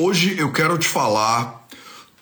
Hoje eu quero te falar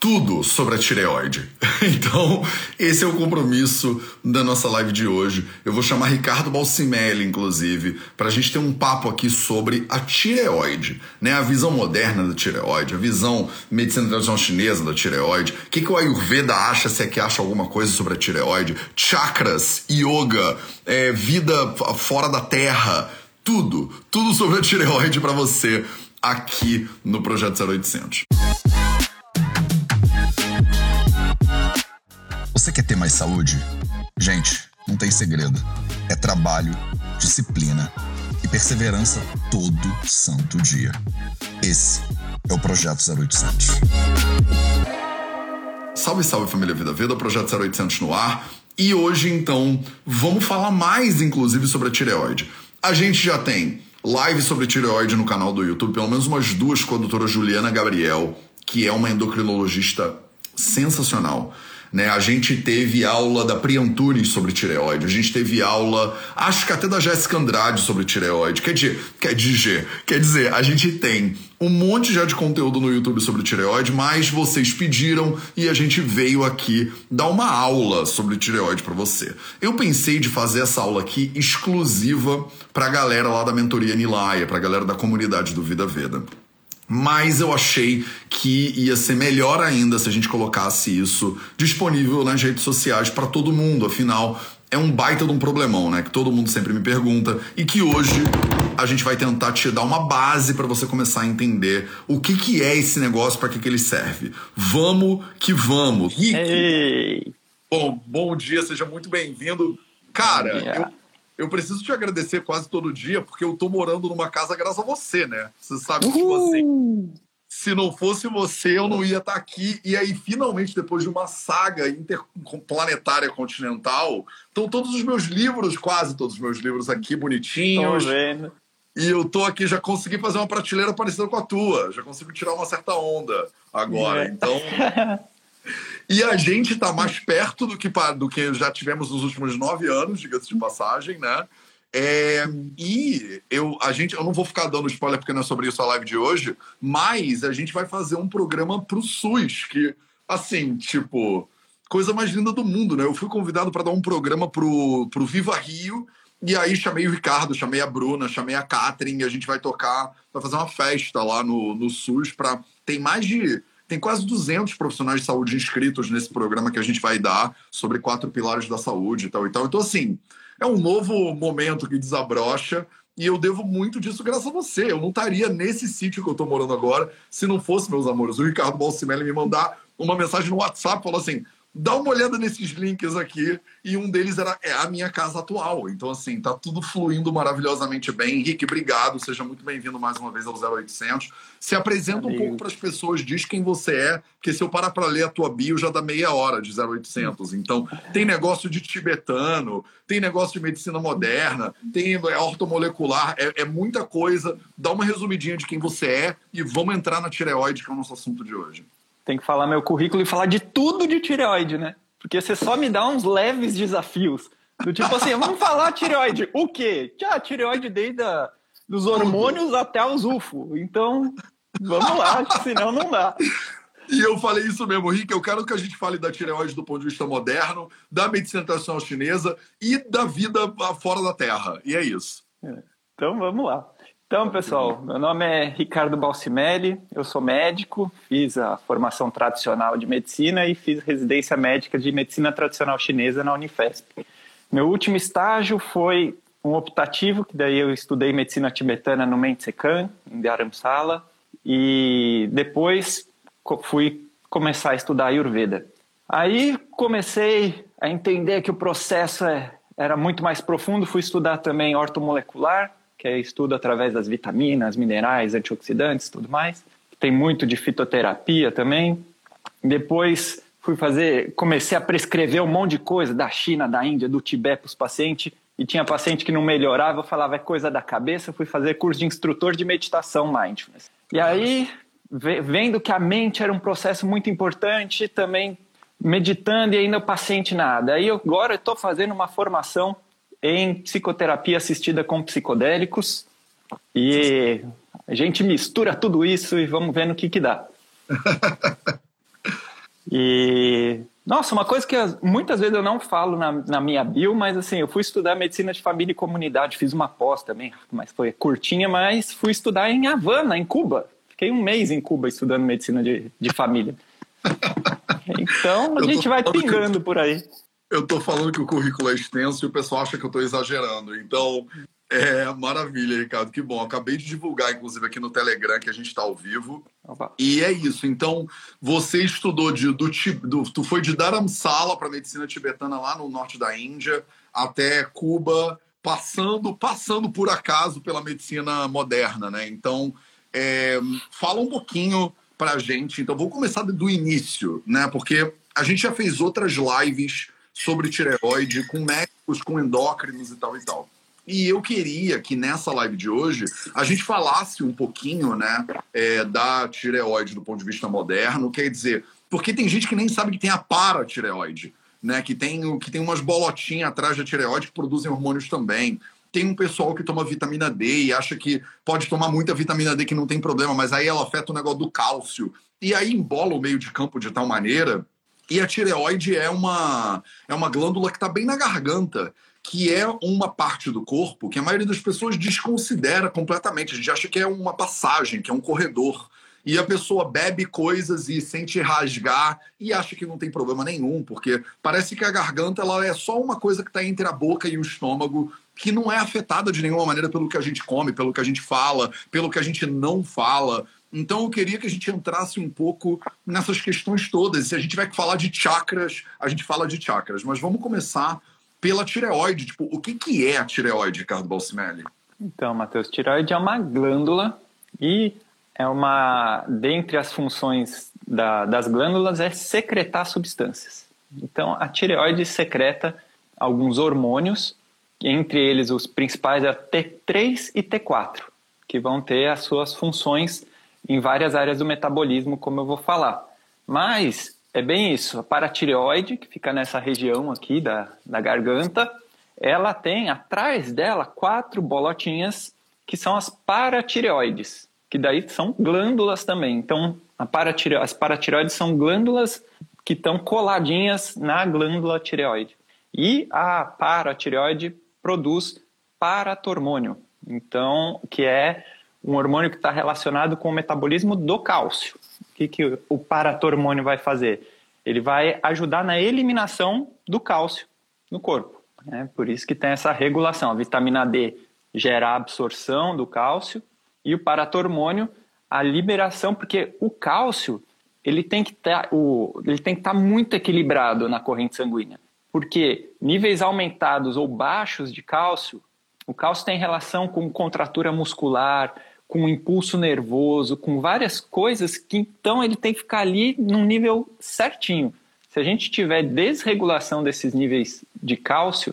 tudo sobre a tireoide. Então, esse é o compromisso da nossa live de hoje. Eu vou chamar Ricardo Balsimelli, inclusive, para a gente ter um papo aqui sobre a tireoide, né? A visão moderna da tireoide, a visão medicina tradicional chinesa da tireoide. O que, que o Ayurveda acha, se é que acha alguma coisa sobre a tireoide? Chakras, yoga, é, vida fora da terra, tudo, tudo sobre a tireoide para você aqui no Projeto 0800. Você quer ter mais saúde? Gente, não tem segredo. É trabalho, disciplina e perseverança todo santo dia. Esse é o Projeto 0800. Salve, salve família Vida Vida, Projeto 0800 no ar. E hoje então vamos falar mais inclusive sobre a tireoide. A gente já tem live sobre tireoide no canal do YouTube, pelo menos umas duas com a doutora Juliana Gabriel, que é uma endocrinologista sensacional. Né? A gente teve aula da Pri Antunes sobre tireoide, a gente teve aula, acho que até da Jéssica Andrade sobre tireoide. Quer dizer, quer dizer, quer dizer, a gente tem um monte já de conteúdo no YouTube sobre tireoide, mas vocês pediram e a gente veio aqui dar uma aula sobre tireoide para você. Eu pensei de fazer essa aula aqui exclusiva para a galera lá da mentoria Nilaya, para a galera da comunidade do Vida Veda mas eu achei que ia ser melhor ainda se a gente colocasse isso disponível nas redes sociais para todo mundo. Afinal, é um baita de um problemão, né? Que todo mundo sempre me pergunta e que hoje a gente vai tentar te dar uma base para você começar a entender o que, que é esse negócio, para que, que ele serve. Vamos que vamos. Rick. Ei. Bom, bom dia, seja muito bem-vindo. Cara, eu eu preciso te agradecer quase todo dia, porque eu tô morando numa casa graças a você, né? Você sabe que, tipo assim, se não fosse você, eu não ia estar tá aqui. E aí, finalmente, depois de uma saga interplanetária continental, estão todos os meus livros, quase todos os meus livros aqui, bonitinhos. Tô vendo. E eu tô aqui, já consegui fazer uma prateleira parecida com a tua. Já consigo tirar uma certa onda agora. É. Então. E a gente está mais perto do que, do que já tivemos nos últimos nove anos, diga-se de passagem, né? É, e eu, a gente, eu não vou ficar dando spoiler porque não é sobre isso a live de hoje, mas a gente vai fazer um programa para o SUS, que, assim, tipo, coisa mais linda do mundo, né? Eu fui convidado para dar um programa pro, pro Viva Rio, e aí chamei o Ricardo, chamei a Bruna, chamei a Catherine, e a gente vai tocar, vai fazer uma festa lá no, no SUS para tem mais de tem quase 200 profissionais de saúde inscritos nesse programa que a gente vai dar sobre quatro pilares da saúde e tal e tal. Então, assim, é um novo momento que desabrocha e eu devo muito disso graças a você. Eu não estaria nesse sítio que eu estou morando agora se não fosse, meus amores, o Ricardo Balsimelli me mandar uma mensagem no WhatsApp falou assim: dá uma olhada nesses links aqui. E um deles era é a minha casa atual. Então, assim, tá tudo fluindo maravilhosamente bem. Henrique, obrigado. Seja muito bem-vindo mais uma vez ao 0800. Se apresenta um pouco para as pessoas, diz quem você é, porque se eu parar para ler a tua bio já dá meia hora de 0800. Então, tem negócio de tibetano, tem negócio de medicina moderna, tem é, ortomolecular, é, é muita coisa. Dá uma resumidinha de quem você é e vamos entrar na tireoide, que é o nosso assunto de hoje tem que falar meu currículo e falar de tudo de tireoide, né? Porque você só me dá uns leves desafios. Do tipo assim, vamos falar tireoide. O quê? Ah, tireoide desde a, dos hormônios até os UFO. Então, vamos lá, senão não dá. E eu falei isso mesmo, Rick. Eu quero que a gente fale da tireoide do ponto de vista moderno, da medicina tradicional chinesa e da vida fora da Terra. E é isso. É. Então vamos lá. Então, pessoal, meu nome é Ricardo Balsimelli, eu sou médico, fiz a formação tradicional de medicina e fiz residência médica de medicina tradicional chinesa na Unifesp. Meu último estágio foi um optativo, que daí eu estudei medicina tibetana no Mentsekan, em Dharamsala, e depois fui começar a estudar Ayurveda. Aí comecei a entender que o processo é, era muito mais profundo, fui estudar também ortomolecular, que é estudo através das vitaminas, minerais, antioxidantes, tudo mais. Tem muito de fitoterapia também. Depois fui fazer, comecei a prescrever um monte de coisa da China, da Índia, do Tibete para os pacientes. E tinha paciente que não melhorava, eu falava é coisa da cabeça. Fui fazer curso de instrutor de meditação mindfulness. E aí, vendo que a mente era um processo muito importante, também meditando e ainda o paciente nada. Aí agora estou fazendo uma formação em psicoterapia assistida com psicodélicos e A gente mistura tudo isso e vamos ver no que que dá. e nossa, uma coisa que muitas vezes eu não falo na, na, minha bio, mas assim, eu fui estudar medicina de família e comunidade, fiz uma pós também, mas foi curtinha, mas fui estudar em Havana, em Cuba. Fiquei um mês em Cuba estudando medicina de, de família. Então a gente vai pingando por aí. Eu tô falando que o currículo é extenso e o pessoal acha que eu tô exagerando. Então, é, maravilha, Ricardo, que bom. Acabei de divulgar, inclusive, aqui no Telegram, que a gente está ao vivo. Opa. E é isso. Então, você estudou de, do, do tu foi de Dharamsala para medicina tibetana lá no norte da Índia até Cuba, passando, passando por acaso pela medicina moderna, né? Então, é, fala um pouquinho para a gente. Então, vou começar do início, né? Porque a gente já fez outras lives sobre tireoide com médicos, com endócrinos e tal e tal. E eu queria que nessa live de hoje a gente falasse um pouquinho né, é, da tireoide do ponto de vista moderno, quer dizer, porque tem gente que nem sabe que tem a paratireoide, né, que, tem, que tem umas bolotinhas atrás da tireoide que produzem hormônios também. Tem um pessoal que toma vitamina D e acha que pode tomar muita vitamina D que não tem problema, mas aí ela afeta o negócio do cálcio. E aí embola o meio de campo de tal maneira. E a tireoide é uma, é uma glândula que está bem na garganta que é uma parte do corpo que a maioria das pessoas desconsidera completamente. A gente acha que é uma passagem, que é um corredor. E a pessoa bebe coisas e sente rasgar e acha que não tem problema nenhum, porque parece que a garganta ela é só uma coisa que está entre a boca e o estômago, que não é afetada de nenhuma maneira pelo que a gente come, pelo que a gente fala, pelo que a gente não fala. Então eu queria que a gente entrasse um pouco nessas questões todas. Se a gente vai falar de chakras, a gente fala de chakras, mas vamos começar pela tireoide. Tipo, o que, que é a tireoide, Ricardo Balsimelli? Então, Matheus, tireoide é uma glândula e é uma. Dentre as funções da, das glândulas é secretar substâncias. Então, a tireoide secreta alguns hormônios, entre eles os principais é T3 e T4, que vão ter as suas funções em várias áreas do metabolismo, como eu vou falar. Mas é bem isso. A paratireoide, que fica nessa região aqui da, da garganta, ela tem atrás dela quatro bolotinhas que são as paratireoides, que daí são glândulas também. Então, paratire... as paratireoides são glândulas que estão coladinhas na glândula tireoide. E a paratireoide produz paratormônio, então, que é um hormônio que está relacionado com o metabolismo do cálcio que, que o paratormônio vai fazer? Ele vai ajudar na eliminação do cálcio no corpo. Né? Por isso que tem essa regulação. A vitamina D gera a absorção do cálcio e o paratormônio a liberação, porque o cálcio ele tem que tá, estar tá muito equilibrado na corrente sanguínea. Porque níveis aumentados ou baixos de cálcio, o cálcio tem relação com contratura muscular, com impulso nervoso, com várias coisas que então ele tem que ficar ali num nível certinho. Se a gente tiver desregulação desses níveis de cálcio,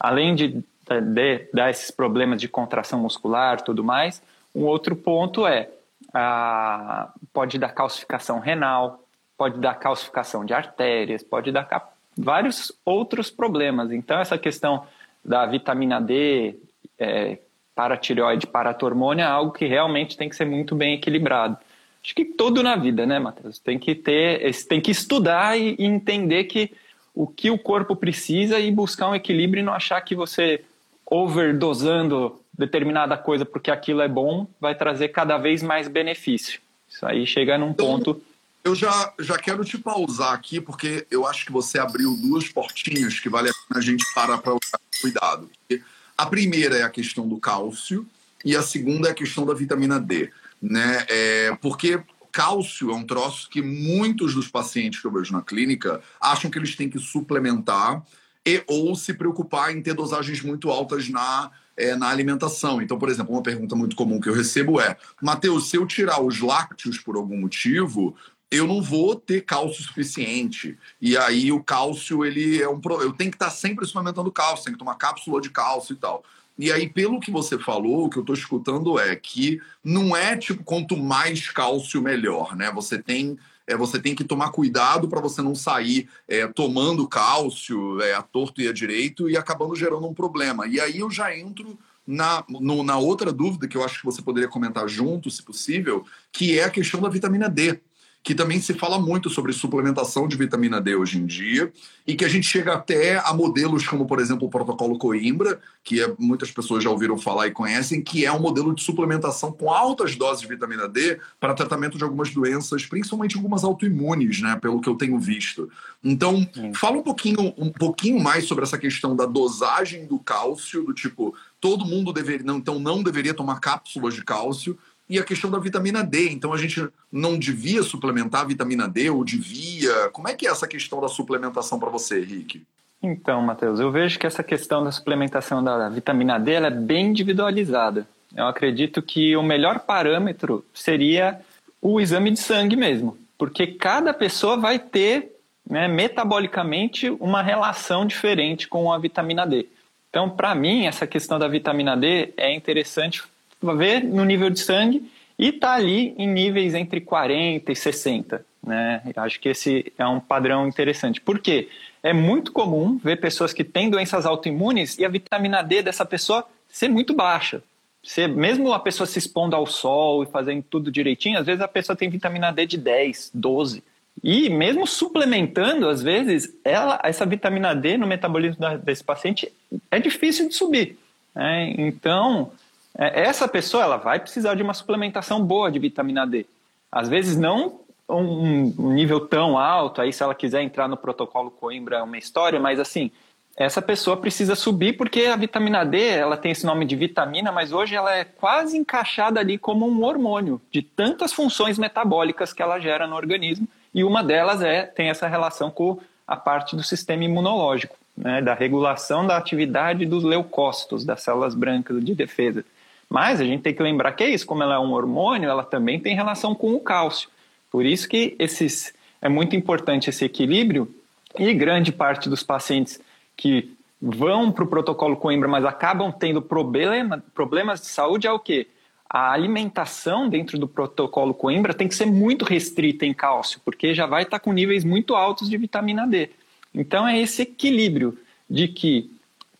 além de, de, dar esses problemas de contração muscular tudo mais, um outro ponto é a, pode dar calcificação renal, pode dar calcificação de artérias, pode dar vários outros problemas. Então, essa questão da vitamina D, é, paratireoide, paratormônio é algo que realmente tem que ser muito bem equilibrado. Acho que todo na vida, né, Matheus? Tem que ter, tem que estudar e, entender que o que o corpo precisa e buscar um equilíbrio e não achar que você overdosando determinada coisa porque aquilo é bom vai trazer cada vez mais benefício. Isso aí chega num então, ponto. Eu já, já quero te pausar aqui, porque eu acho que você abriu duas portinhas que vale a pena a gente parar para cuidado. Porque a primeira é a questão do cálcio e a segunda é a questão da vitamina D, né? É, porque cálcio é um troço que muitos dos pacientes que eu vejo na clínica acham que eles têm que suplementar e ou se preocupar em ter dosagens muito altas na, é, na alimentação. Então, por exemplo, uma pergunta muito comum que eu recebo é: Mateus, se eu tirar os lácteos por algum motivo, eu não vou ter cálcio suficiente. E aí o cálcio, ele é um eu tenho que estar sempre suplementando cálcio, tenho que tomar cápsula de cálcio e tal. E aí, pelo que você falou, o que eu estou escutando é que não é tipo quanto mais cálcio, melhor, né? Você tem, é, você tem que tomar cuidado para você não sair é, tomando cálcio é, a torto e a direito e acabando gerando um problema. E aí eu já entro na, no, na outra dúvida que eu acho que você poderia comentar junto, se possível, que é a questão da vitamina D que também se fala muito sobre suplementação de vitamina D hoje em dia, e que a gente chega até a modelos como, por exemplo, o protocolo Coimbra, que é, muitas pessoas já ouviram falar e conhecem, que é um modelo de suplementação com altas doses de vitamina D para tratamento de algumas doenças, principalmente algumas autoimunes, né, pelo que eu tenho visto. Então, Sim. fala um pouquinho, um pouquinho mais sobre essa questão da dosagem do cálcio, do tipo, todo mundo deveria, não, então não deveria tomar cápsulas de cálcio, e a questão da vitamina D. Então a gente não devia suplementar vitamina D ou devia? Como é que é essa questão da suplementação para você, Henrique? Então, Matheus, eu vejo que essa questão da suplementação da vitamina D é bem individualizada. Eu acredito que o melhor parâmetro seria o exame de sangue mesmo, porque cada pessoa vai ter né, metabolicamente uma relação diferente com a vitamina D. Então, para mim, essa questão da vitamina D é interessante ver no nível de sangue e está ali em níveis entre 40 e 60. Né? Acho que esse é um padrão interessante. Por quê? É muito comum ver pessoas que têm doenças autoimunes e a vitamina D dessa pessoa ser muito baixa. Ser, mesmo a pessoa se expondo ao sol e fazendo tudo direitinho, às vezes a pessoa tem vitamina D de 10, 12. E mesmo suplementando, às vezes, ela, essa vitamina D no metabolismo desse paciente é difícil de subir. Né? Então, essa pessoa ela vai precisar de uma suplementação boa de vitamina D. Às vezes não um nível tão alto, aí se ela quiser entrar no protocolo Coimbra é uma história, mas assim, essa pessoa precisa subir porque a vitamina D, ela tem esse nome de vitamina, mas hoje ela é quase encaixada ali como um hormônio de tantas funções metabólicas que ela gera no organismo, e uma delas é tem essa relação com a parte do sistema imunológico, né, da regulação da atividade dos leucócitos, das células brancas de defesa. Mas a gente tem que lembrar que é isso, como ela é um hormônio, ela também tem relação com o cálcio. Por isso que esses, é muito importante esse equilíbrio e grande parte dos pacientes que vão para o protocolo Coimbra, mas acabam tendo problema, problemas de saúde é o quê? A alimentação dentro do protocolo Coimbra tem que ser muito restrita em cálcio, porque já vai estar com níveis muito altos de vitamina D. Então é esse equilíbrio de que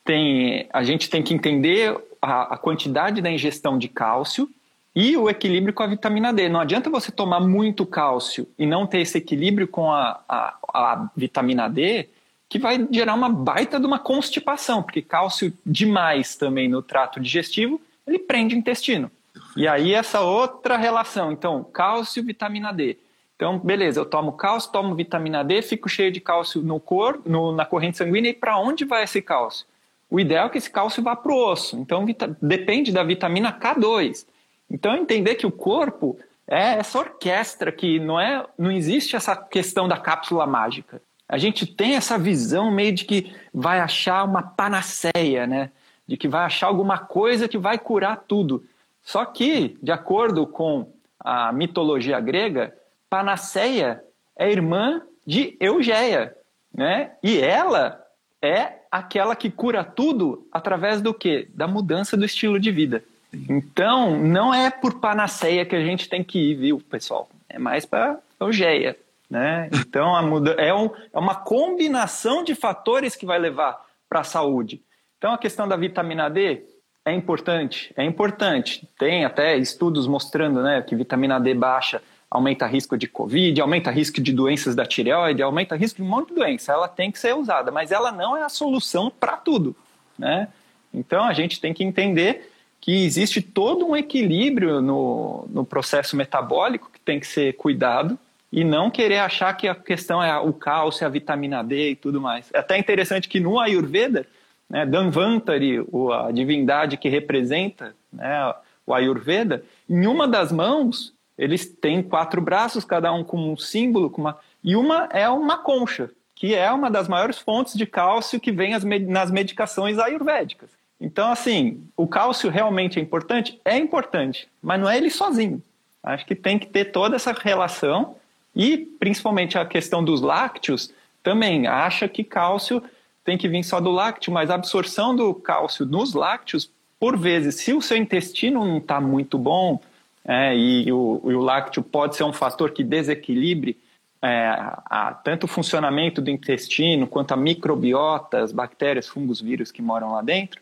tem, a gente tem que entender a, a quantidade da ingestão de cálcio e o equilíbrio com a vitamina D. Não adianta você tomar muito cálcio e não ter esse equilíbrio com a, a, a, vitamina D, que vai gerar uma baita de uma constipação, porque cálcio demais também no trato digestivo, ele prende o intestino. E aí essa outra relação, então, cálcio, vitamina D. Então, beleza, eu tomo cálcio, tomo vitamina D, fico cheio de cálcio no corpo, no, na corrente sanguínea, e para onde vai esse cálcio? O ideal é que esse cálcio vá para o osso. Então, depende da vitamina K2. Então, entender que o corpo é essa orquestra que não é, não existe essa questão da cápsula mágica. A gente tem essa visão meio de que vai achar uma panaceia, né? De que vai achar alguma coisa que vai curar tudo. Só que, de acordo com a mitologia grega, panaceia é irmã de Eugeia, né? E ela é aquela que cura tudo através do quê? Da mudança do estilo de vida. Então, não é por panaceia que a gente tem que ir, viu, pessoal? É mais para Eugeia, né? Então, a muda é, um, é uma combinação de fatores que vai levar para a saúde. Então, a questão da vitamina D é importante, é importante. Tem até estudos mostrando, né, que vitamina D baixa aumenta risco de Covid, aumenta risco de doenças da tireoide, aumenta risco de um monte de doença. Ela tem que ser usada, mas ela não é a solução para tudo. Né? Então a gente tem que entender que existe todo um equilíbrio no, no processo metabólico que tem que ser cuidado e não querer achar que a questão é o cálcio, a vitamina D e tudo mais. É até interessante que no Ayurveda, né, Danvantari, a divindade que representa né, o Ayurveda, em uma das mãos eles têm quatro braços, cada um com um símbolo, com uma... e uma é uma concha, que é uma das maiores fontes de cálcio que vem nas medicações ayurvédicas. Então, assim, o cálcio realmente é importante? É importante, mas não é ele sozinho. Acho que tem que ter toda essa relação e, principalmente, a questão dos lácteos também acha que cálcio tem que vir só do lácteo, mas a absorção do cálcio nos lácteos, por vezes, se o seu intestino não está muito bom, é, e, o, e, o, lácteo pode ser um fator que desequilibre é, a, tanto o funcionamento do intestino quanto a microbiota, as bactérias, fungos, vírus que moram lá dentro.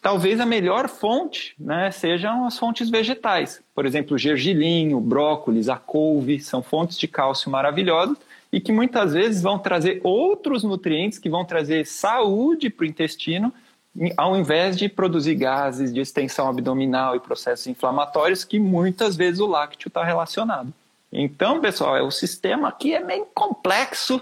talvez a melhor fonte né, sejam as fontes vegetais. Por exemplo, o gergelim, o brócolis, a couve, são fontes de cálcio maravilhosas e que muitas vezes vão trazer outros nutrientes que vão trazer saúde para o intestino, ao invés de produzir gases de extensão abdominal e processos inflamatórios que muitas vezes o lácteo está relacionado. Então, pessoal, é, o sistema aqui é meio complexo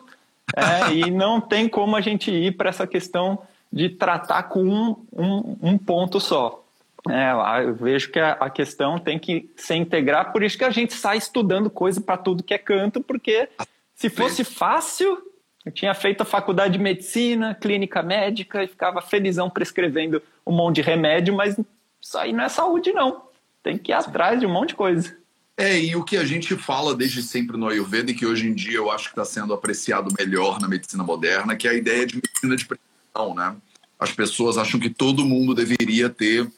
é, e não tem como a gente ir para essa questão de tratar com um, um, um ponto só. É, eu vejo que a, a, questão tem que se integrar, por isso que a gente sai estudando coisa para tudo que é canto, porque se fosse fácil, eu tinha feito a faculdade de medicina, clínica médica, e ficava felizão prescrevendo um monte de remédio, mas isso aí não é saúde, não. Tem que ir atrás de um monte de coisa. É, e o que a gente fala desde sempre no Ayurveda e que hoje em dia eu acho que está sendo apreciado melhor na medicina moderna, que é a ideia de medicina de precisão, né? As pessoas acham que todo mundo deveria ter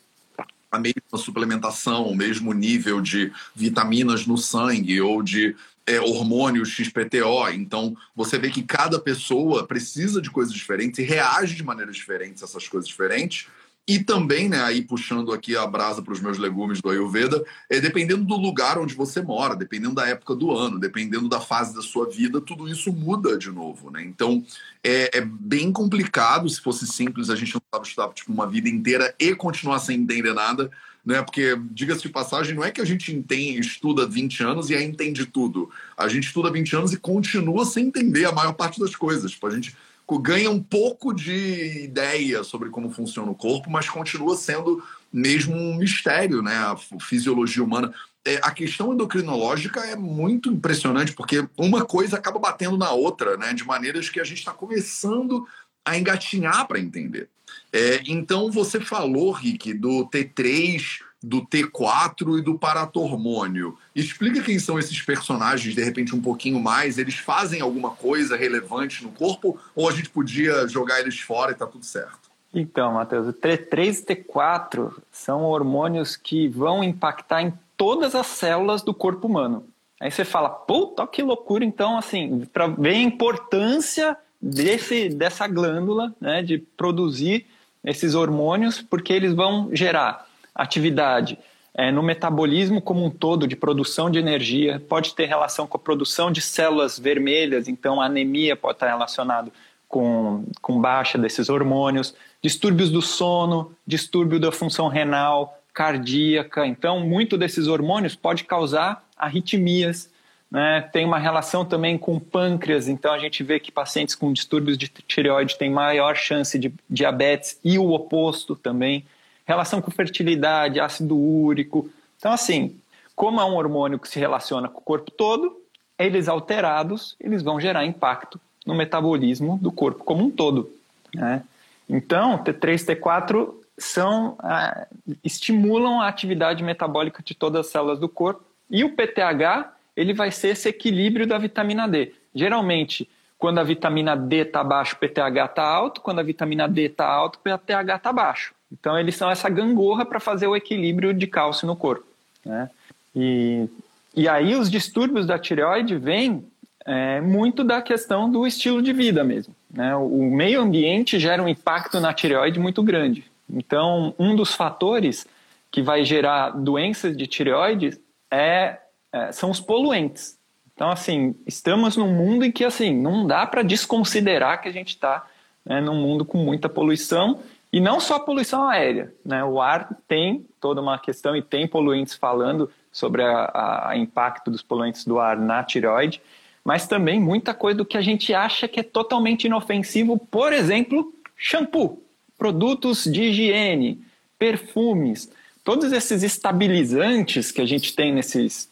a mesma suplementação, o mesmo nível de vitaminas no sangue ou de é, hormônio XPTO. Então, você vê que cada pessoa precisa de coisas diferentes e reage de maneiras diferentes a essas coisas diferentes. E também, né, aí puxando aqui a brasa para os meus legumes do Ayurveda, é dependendo do lugar onde você mora, dependendo da época do ano, dependendo da fase da sua vida, tudo isso muda de novo, né? Então, é, é bem complicado. Se fosse simples, a gente não estava tipo, uma vida inteira e continuar sem entender nada, né? Porque, diga-se de passagem, não é que a gente entende, estuda 20 anos e aí entende tudo. A gente estuda 20 anos e continua sem entender a maior parte das coisas. Tipo, a gente ganha um pouco de ideia sobre como funciona o corpo, mas continua sendo mesmo um mistério, né? A fisiologia humana. É, a questão endocrinológica é muito impressionante, porque uma coisa acaba batendo na outra, né? De maneiras que a gente está começando a engatinhar para entender. É, então, você falou, Rick, do T3 do T4 e do paratormônio. Explica quem são esses personagens, de repente, um pouquinho mais. Eles fazem alguma coisa relevante no corpo ou a gente podia jogar eles fora e tá tudo certo? Então, Matheus, o T3 e T4 são hormônios que vão impactar em todas as células do corpo humano. Aí você fala, puta, que loucura. Então, assim, para ver a importância desse, dessa glândula, né, de produzir esses hormônios, porque eles vão gerar atividade é, no metabolismo como um todo, de produção de energia, pode ter relação com a produção de células vermelhas, então a anemia pode estar relacionado com, com baixa desses hormônios, distúrbios do sono, distúrbio da função renal, cardíaca. Então, muito desses hormônios pode causar arritmias. Né? Tem uma relação também com pâncreas, então a gente vê que pacientes com distúrbios de tireoide têm maior chance de diabetes e o oposto também relação com fertilidade, ácido úrico. Então, assim, como é um hormônio que se relaciona com o corpo todo, eles alterados, eles vão gerar impacto no metabolismo do corpo como um todo. Né? Então, T3 T4 são, ah, estimulam a atividade metabólica de todas as células do corpo e o PTH ele vai ser esse equilíbrio da vitamina D. Geralmente, quando a vitamina D está baixa, o PTH está alto, quando a vitamina D está alto, o PTH está baixo. Então, eles são essa gangorra para fazer o equilíbrio de cálcio no corpo. Né? E, e aí, os distúrbios da tireoide vêm é, muito da questão do estilo de vida mesmo. Né? O meio ambiente gera um impacto na tireoide muito grande. Então, um dos fatores que vai gerar doenças de tireoide é, é, são os poluentes. Então, assim, estamos num mundo em que assim não dá para desconsiderar que a gente está né, num mundo com muita poluição e não só poluição aérea, né? O ar tem toda uma questão e tem poluentes falando sobre o impacto dos poluentes do ar na tireoide, mas também muita coisa do que a gente acha que é totalmente inofensivo, por exemplo, shampoo, produtos de higiene, perfumes, todos esses estabilizantes que a gente tem nesses,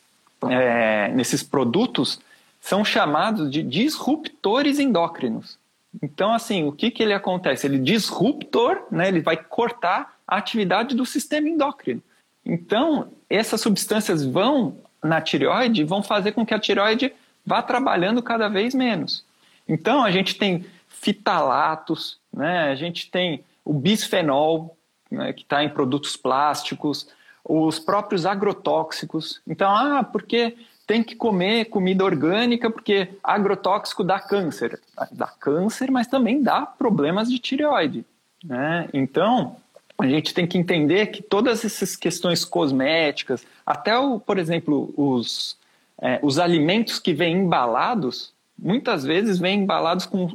é, nesses produtos são chamados de disruptores endócrinos. Então, assim, o que, que ele acontece? Ele disruptor, né, ele vai cortar a atividade do sistema endócrino. Então, essas substâncias vão na tireoide vão fazer com que a tireoide vá trabalhando cada vez menos. Então, a gente tem fitalatos, né, a gente tem o bisfenol, né, que está em produtos plásticos, os próprios agrotóxicos. Então, ah, porque tem que comer comida orgânica porque agrotóxico dá câncer. Dá câncer, mas também dá problemas de tireoide. Né? Então, a gente tem que entender que todas essas questões cosméticas, até, o, por exemplo, os, é, os alimentos que vêm embalados, muitas vezes vêm embalados com,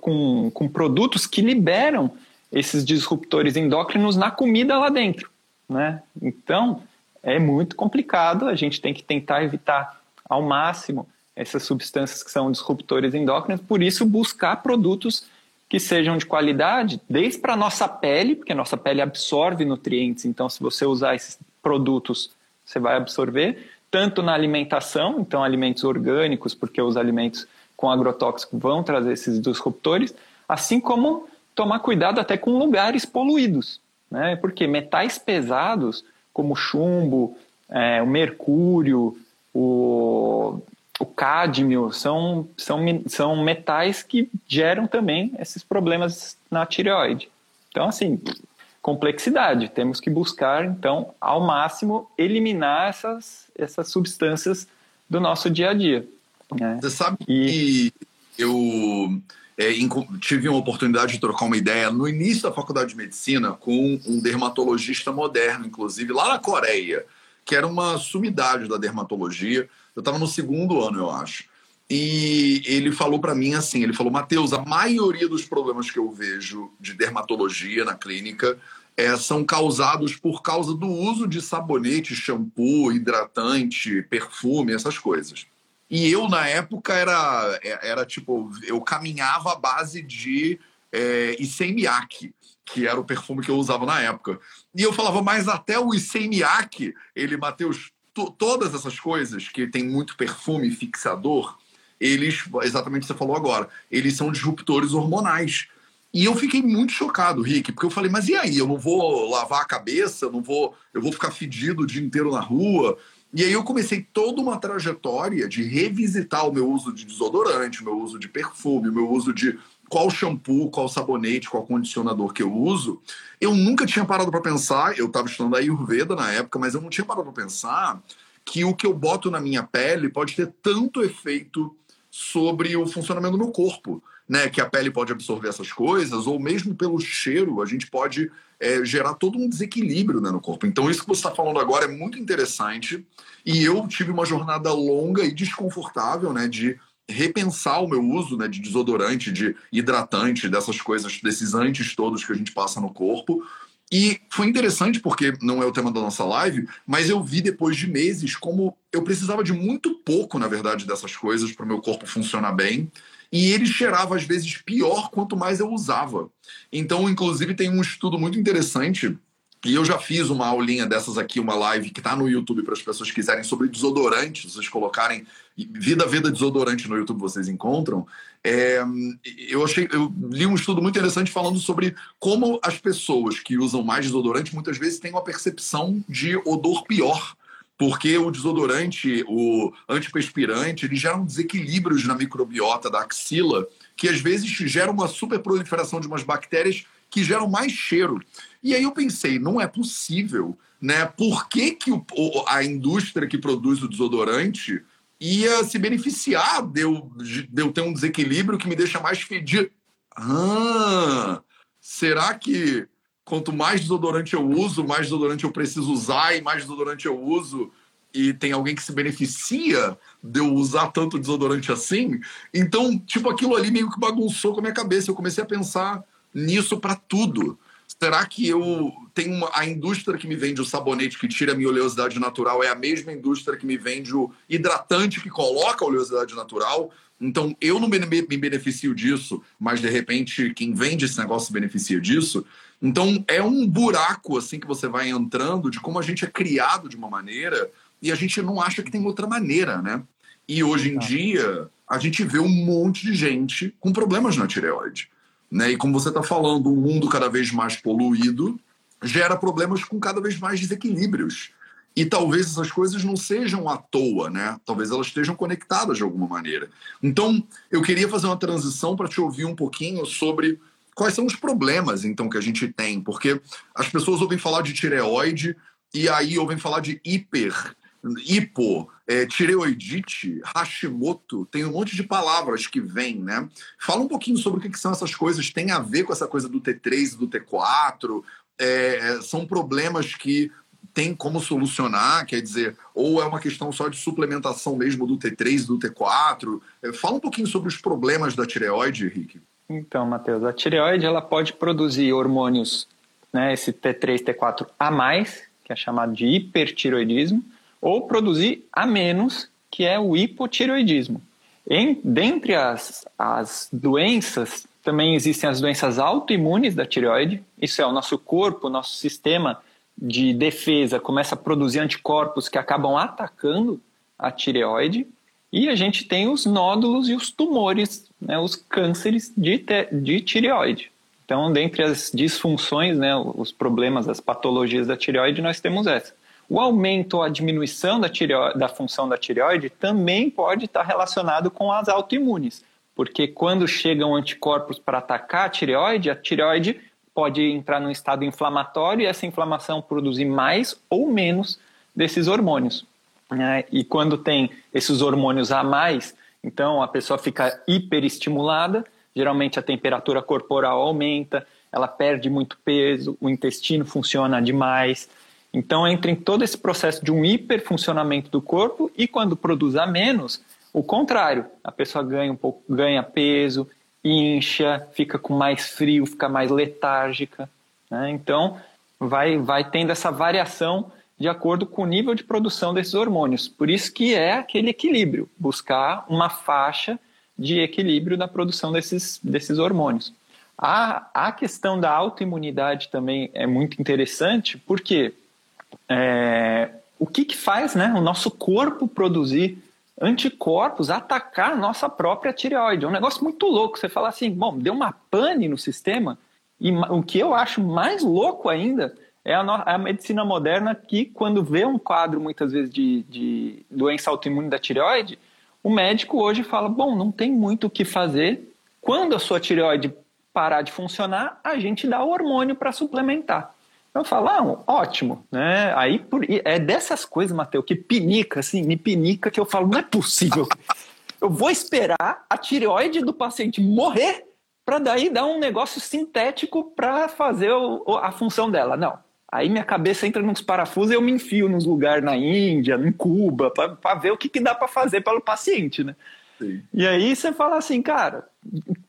com, com produtos que liberam esses disruptores endócrinos na comida lá dentro. Né? Então, é muito complicado, a gente tem que tentar evitar ao máximo essas substâncias que são disruptores endócrinos, por isso buscar produtos que sejam de qualidade, desde para a nossa pele, porque a nossa pele absorve nutrientes, então se você usar esses produtos, você vai absorver, tanto na alimentação, então alimentos orgânicos, porque os alimentos com agrotóxico vão trazer esses disruptores, assim como tomar cuidado até com lugares poluídos, né? porque metais pesados, como chumbo, é, o mercúrio, o o cádmio, são, são, são metais que geram também esses problemas na tireoide. Então, assim, complexidade. Temos que buscar, então, ao máximo, eliminar essas, essas substâncias do nosso dia a dia. Né? Você sabe e... que eu é, tive uma oportunidade de trocar uma ideia no início da faculdade de medicina com um dermatologista moderno, inclusive, lá na Coreia, que era uma sumidade da dermatologia eu estava no segundo ano, eu acho. E ele falou para mim assim: ele falou, Matheus, a maioria dos problemas que eu vejo de dermatologia na clínica é, são causados por causa do uso de sabonete, shampoo, hidratante, perfume, essas coisas. E eu, na época, era, é, era tipo, eu caminhava à base de é, que era o perfume que eu usava na época. E eu falava, mas até o Issei ele, Matheus, todas essas coisas que tem muito perfume fixador, eles, exatamente o que você falou agora, eles são disruptores hormonais. E eu fiquei muito chocado, Rick, porque eu falei, mas e aí? Eu não vou lavar a cabeça, eu não vou, eu vou ficar fedido o dia inteiro na rua. E aí eu comecei toda uma trajetória de revisitar o meu uso de desodorante, o meu uso de perfume, o meu uso de qual shampoo, qual sabonete, qual condicionador que eu uso, eu nunca tinha parado para pensar, eu estava estudando a Ayurveda na época, mas eu não tinha parado para pensar que o que eu boto na minha pele pode ter tanto efeito sobre o funcionamento do corpo, né? Que a pele pode absorver essas coisas, ou mesmo pelo cheiro, a gente pode é, gerar todo um desequilíbrio né, no corpo. Então, isso que você está falando agora é muito interessante. E eu tive uma jornada longa e desconfortável, né? De repensar o meu uso né, de desodorante, de hidratante, dessas coisas, desses antes todos que a gente passa no corpo. E foi interessante porque não é o tema da nossa live, mas eu vi depois de meses como eu precisava de muito pouco, na verdade, dessas coisas para o meu corpo funcionar bem. E ele cheirava às vezes pior quanto mais eu usava. Então, inclusive, tem um estudo muito interessante e eu já fiz uma aulinha dessas aqui, uma live que está no YouTube para as pessoas quiserem sobre desodorante. Se vocês colocarem Vida Vida Desodorante no YouTube, vocês encontram. É, eu achei, eu li um estudo muito interessante falando sobre como as pessoas que usam mais desodorante muitas vezes têm uma percepção de odor pior porque o desodorante, o antiperspirante, eles geram desequilíbrios na microbiota da axila, que às vezes geram uma superproliferação de umas bactérias que geram mais cheiro. E aí eu pensei, não é possível, né? Por que, que o, a indústria que produz o desodorante ia se beneficiar de eu, de eu ter um desequilíbrio que me deixa mais fedido? Ah, será que quanto mais desodorante eu uso, mais desodorante eu preciso usar e mais desodorante eu uso e tem alguém que se beneficia de eu usar tanto desodorante assim? Então, tipo, aquilo ali meio que bagunçou com a minha cabeça. Eu comecei a pensar nisso para tudo. Será que eu tenho uma, a indústria que me vende o sabonete que tira a minha oleosidade natural é a mesma indústria que me vende o hidratante que coloca a oleosidade natural? Então eu não me beneficio disso, mas de repente quem vende esse negócio se beneficia disso. Então é um buraco assim que você vai entrando de como a gente é criado de uma maneira e a gente não acha que tem outra maneira, né? E hoje em dia a gente vê um monte de gente com problemas na tireoide. Né? E como você está falando, um mundo cada vez mais poluído gera problemas com cada vez mais desequilíbrios. E talvez essas coisas não sejam à toa, né? Talvez elas estejam conectadas de alguma maneira. Então, eu queria fazer uma transição para te ouvir um pouquinho sobre quais são os problemas, então, que a gente tem. Porque as pessoas ouvem falar de tireoide e aí ouvem falar de hiper hipo, é, tireoidite, Hashimoto, tem um monte de palavras que vêm, né? Fala um pouquinho sobre o que, que são essas coisas, tem a ver com essa coisa do T3 e do T4, é, são problemas que tem como solucionar? Quer dizer, ou é uma questão só de suplementação mesmo do T3, do T4? É, fala um pouquinho sobre os problemas da tireoide, Rick. Então, Matheus, a tireoide ela pode produzir hormônios, né, esse T3, T4 a mais, que é chamado de hipertiroidismo, ou produzir a menos, que é o hipotiroidismo. Em, dentre as, as doenças, também existem as doenças autoimunes da tireoide, isso é o nosso corpo, o nosso sistema de defesa começa a produzir anticorpos que acabam atacando a tireoide, e a gente tem os nódulos e os tumores, né, os cânceres de, de tireoide. Então, dentre as disfunções, né, os problemas, as patologias da tireoide, nós temos essa. O aumento ou a diminuição da, tireoide, da função da tireoide também pode estar relacionado com as autoimunes, porque quando chegam anticorpos para atacar a tireoide, a tireoide pode entrar num estado inflamatório e essa inflamação produzir mais ou menos desses hormônios. Né? E quando tem esses hormônios a mais, então a pessoa fica hiperestimulada, geralmente a temperatura corporal aumenta, ela perde muito peso, o intestino funciona demais. Então entra em todo esse processo de um hiperfuncionamento do corpo e quando produz a menos, o contrário, a pessoa ganha um pouco, ganha peso, incha, fica com mais frio, fica mais letárgica. Né? Então, vai, vai tendo essa variação de acordo com o nível de produção desses hormônios. Por isso que é aquele equilíbrio, buscar uma faixa de equilíbrio na produção desses, desses hormônios. A, a questão da autoimunidade também é muito interessante, porque é, o que, que faz né, o nosso corpo produzir anticorpos atacar a nossa própria tireoide. É um negócio muito louco. Você fala assim, bom, deu uma pane no sistema, e o que eu acho mais louco ainda é a, a medicina moderna que, quando vê um quadro, muitas vezes, de, de doença autoimune da tireoide, o médico hoje fala, bom, não tem muito o que fazer. Quando a sua tireoide parar de funcionar, a gente dá o hormônio para suplementar. Eu falo, ah, ótimo, né? Aí por, é dessas coisas, Matheus, que pinica, assim, me pinica, que eu falo, não é possível. eu vou esperar a tireoide do paciente morrer para daí dar um negócio sintético para fazer o, a função dela. Não. Aí minha cabeça entra nos parafusos e eu me enfio nos lugares na Índia, em Cuba, para ver o que, que dá para fazer pelo paciente, né? Sim. E aí você fala assim, cara,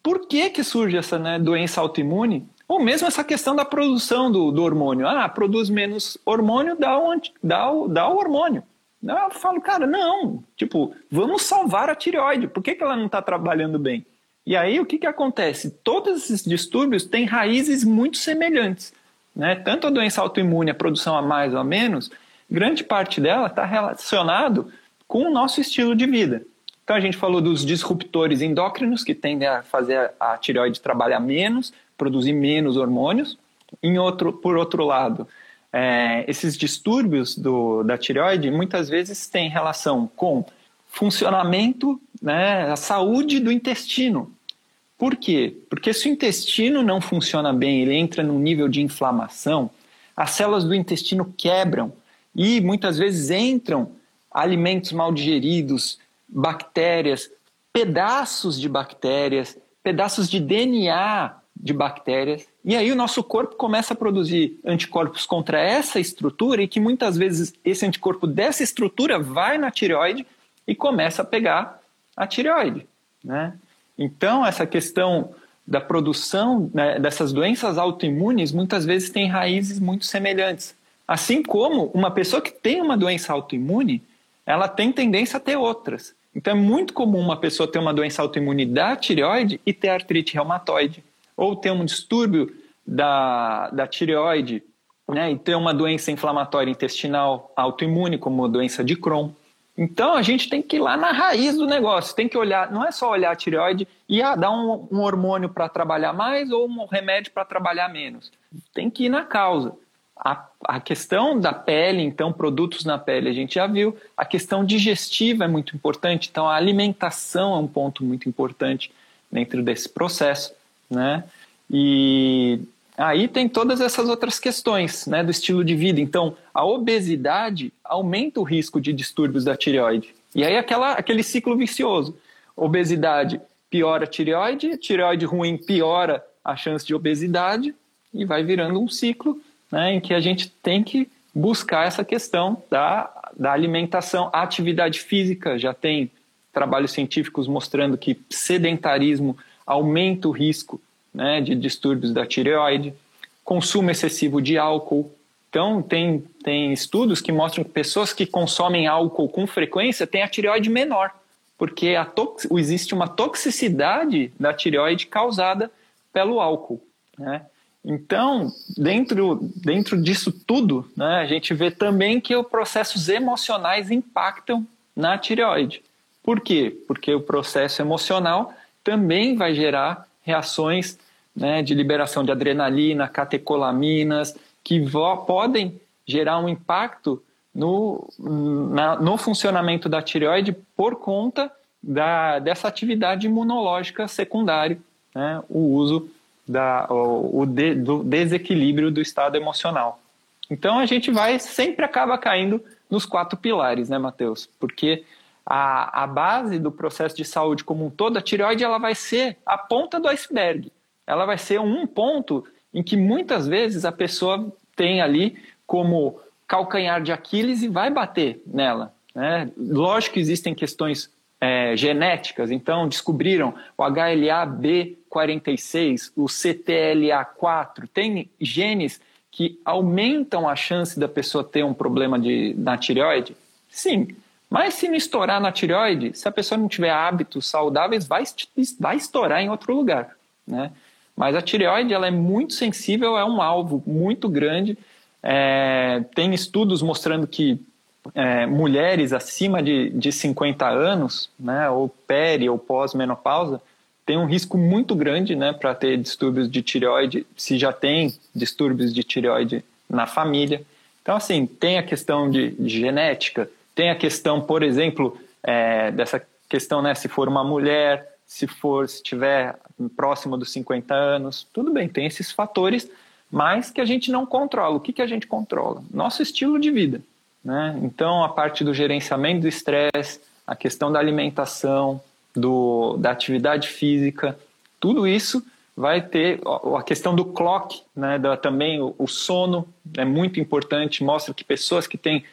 por que que surge essa né, doença autoimune? Ou mesmo essa questão da produção do, do hormônio. Ah, produz menos hormônio, dá o, dá o, dá o hormônio. Eu falo, cara, não. Tipo, vamos salvar a tireoide. Por que, que ela não está trabalhando bem? E aí o que, que acontece? Todos esses distúrbios têm raízes muito semelhantes. Né? Tanto a doença autoimune, a produção a mais ou a menos, grande parte dela está relacionado com o nosso estilo de vida. Então a gente falou dos disruptores endócrinos, que tendem a fazer a tireoide trabalhar menos, produzir menos hormônios. Em outro, por outro lado, é, esses distúrbios do, da tireoide muitas vezes têm relação com funcionamento, né, a saúde do intestino. Por quê? Porque se o intestino não funciona bem, ele entra num nível de inflamação, as células do intestino quebram e muitas vezes entram alimentos mal digeridos, bactérias, pedaços de bactérias, pedaços de DNA de bactérias. E aí o nosso corpo começa a produzir anticorpos contra essa estrutura e que muitas vezes esse anticorpo dessa estrutura vai na tireoide e começa a pegar a tireoide, né? Então essa questão da produção né, dessas doenças autoimunes muitas vezes tem raízes muito semelhantes. Assim como uma pessoa que tem uma doença autoimune, ela tem tendência a ter outras. Então é muito comum uma pessoa ter uma doença autoimune da tireoide e ter artrite reumatoide ou ter um distúrbio da, da tireoide né, e ter uma doença inflamatória intestinal autoimune, como a doença de Crohn. Então a gente tem que ir lá na raiz do negócio, tem que olhar, não é só olhar a tireoide e ah, dar um, um hormônio para trabalhar mais ou um remédio para trabalhar menos. Tem que ir na causa. A, a, questão da pele, então, produtos na pele, a gente já viu. A questão digestiva é muito importante, então a alimentação é um ponto muito importante dentro desse processo né? E aí tem todas essas outras questões, né, do estilo de vida. Então, a obesidade aumenta o risco de distúrbios da tireoide. E aí aquela, aquele ciclo vicioso. Obesidade piora a tireoide, tireoide ruim piora a chance de obesidade e vai virando um ciclo né, em que a gente tem que buscar essa questão da, da alimentação, atividade física. Já tem trabalhos científicos mostrando que sedentarismo aumenta o risco né, de distúrbios da tireoide, consumo excessivo de álcool. Então, tem, tem estudos que mostram que pessoas que consomem álcool com frequência têm a tireoide menor, porque tox, existe uma toxicidade da tireoide causada pelo álcool. Né? Então, dentro, dentro disso tudo, né, a gente vê também que os processos emocionais impactam na tireoide. Por quê? Porque o processo emocional também vai gerar reações né, de liberação de adrenalina, catecolaminas, que podem gerar um impacto no, na, no funcionamento da tireoide por conta da, dessa atividade imunológica secundária, né, o uso da, o, o de, do desequilíbrio do estado emocional. Então a gente vai sempre acaba caindo nos quatro pilares, né, Matheus? Porque a, a base do processo de saúde como um todo, a tireoide ela vai ser a ponta do iceberg. Ela vai ser um ponto em que muitas vezes a pessoa tem ali como calcanhar de Aquiles e vai bater nela. Né? Lógico que existem questões é, genéticas, então descobriram o HLA-B46, o CTLA4, tem genes que aumentam a chance da pessoa ter um problema de, na tireoide? Sim, mas se não estourar na tireoide, se a pessoa não tiver hábitos saudáveis, vai, vai estourar em outro lugar, né? Mas a tireoide ela é muito sensível, é um alvo muito grande. É, tem estudos mostrando que é, mulheres acima de, de 50 anos, né, ou peri ou pós-menopausa, tem um risco muito grande né, para ter distúrbios de tireoide, se já tem distúrbios de tireoide na família. Então, assim, tem a questão de, de genética, tem a questão, por exemplo, é, dessa questão, né, se for uma mulher, se for, se tiver próximo dos 50 anos, tudo bem, tem esses fatores, mas que a gente não controla. O que, que a gente controla? Nosso estilo de vida. Né? Então, a parte do gerenciamento do estresse, a questão da alimentação, do, da atividade física, tudo isso vai ter a questão do clock, né? Da, também o, o sono é muito importante, mostra que pessoas que têm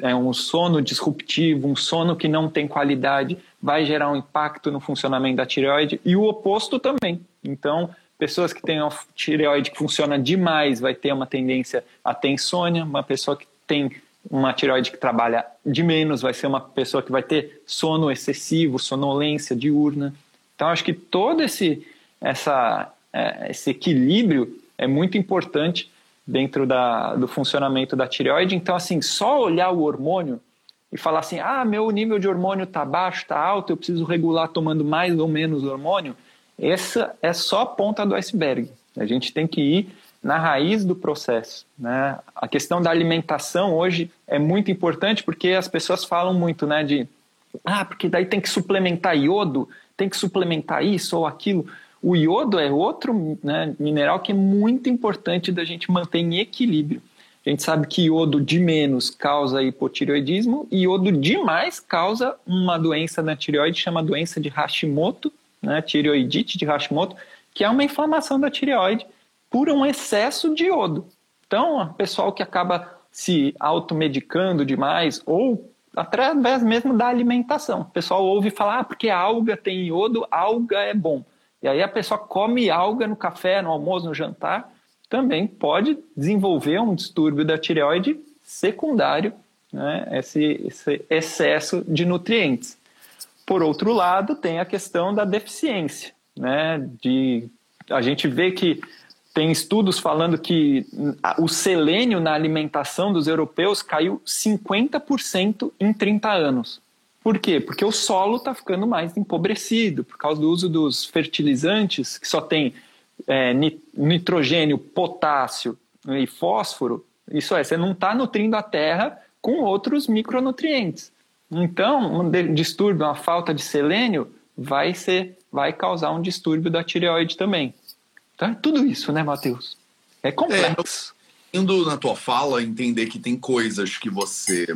é um sono disruptivo, um sono que não tem qualidade, vai gerar um impacto no funcionamento da tireoide e o oposto também. Então, pessoas que têm uma tireoide que funciona demais vai ter uma tendência a ter insônia, uma pessoa que tem uma tireoide que trabalha de menos vai ser uma pessoa que vai ter sono excessivo, sonolência diurna. Então, acho que todo esse, essa, é, esse equilíbrio é muito importante dentro da, do funcionamento da tireoide. Então, assim, só olhar o hormônio e falar assim, ah, meu nível de hormônio está baixo, está alto, eu preciso regular tomando mais ou menos hormônio, essa é só a ponta do iceberg. A gente tem que ir na raiz do processo. Né? A questão da alimentação hoje é muito importante porque as pessoas falam muito né, de ah, porque daí tem que suplementar iodo, tem que suplementar isso ou aquilo. O iodo é outro né, mineral que é muito importante da gente manter em equilíbrio. A gente sabe que iodo de menos causa hipotireoidismo e iodo de mais causa uma doença na tireoide, chama doença de Hashimoto, né, tireoidite de Hashimoto, que é uma inflamação da tireoide por um excesso de iodo. Então, o pessoal que acaba se automedicando demais ou através mesmo da alimentação. O pessoal ouve falar, ah, porque alga tem iodo, alga é bom. E aí a pessoa come alga no café, no almoço, no jantar, também pode desenvolver um distúrbio da tireoide secundário, né, esse, esse excesso de nutrientes. Por outro lado, tem a questão da deficiência, né, de a gente vê que tem estudos falando que o selênio na alimentação dos europeus caiu 50% em 30 anos. Por quê? Porque o solo está ficando mais empobrecido por causa do uso dos fertilizantes, que só tem é, nitrogênio, potássio e fósforo. Isso é, você não está nutrindo a terra com outros micronutrientes. Então, um distúrbio, uma falta de selênio, vai ser, vai causar um distúrbio da tireoide também. Então é tudo isso, né, Matheus? É complexo. É, indo na tua fala, entender que tem coisas que você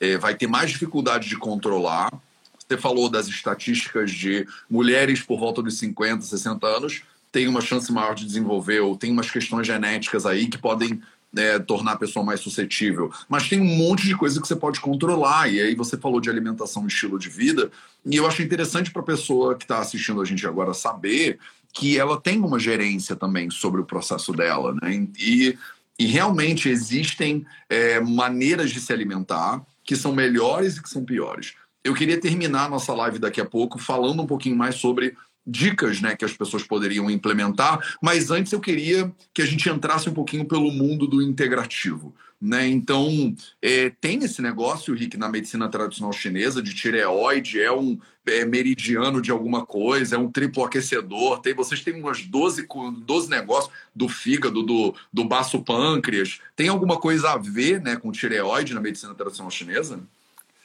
é, vai ter mais dificuldade de controlar. Você falou das estatísticas de mulheres por volta dos 50, 60 anos têm uma chance maior de desenvolver ou tem umas questões genéticas aí que podem né, tornar a pessoa mais suscetível, mas tem um monte de coisa que você pode controlar. E aí você falou de alimentação e estilo de vida, e eu acho interessante para a pessoa que está assistindo a gente agora saber que ela tem uma gerência também sobre o processo dela, né? E, e realmente existem é, maneiras de se alimentar que são melhores e que são piores. Eu queria terminar a nossa live daqui a pouco falando um pouquinho mais sobre dicas né, que as pessoas poderiam implementar, mas antes eu queria que a gente entrasse um pouquinho pelo mundo do integrativo. Né? Então, é, tem esse negócio, Rick, na medicina tradicional chinesa, de tireoide, é um é, meridiano de alguma coisa, é um triplo aquecedor. Tem, vocês têm umas 12, 12 negócios do fígado, do, do baço pâncreas. Tem alguma coisa a ver né, com tireoide na medicina tradicional chinesa?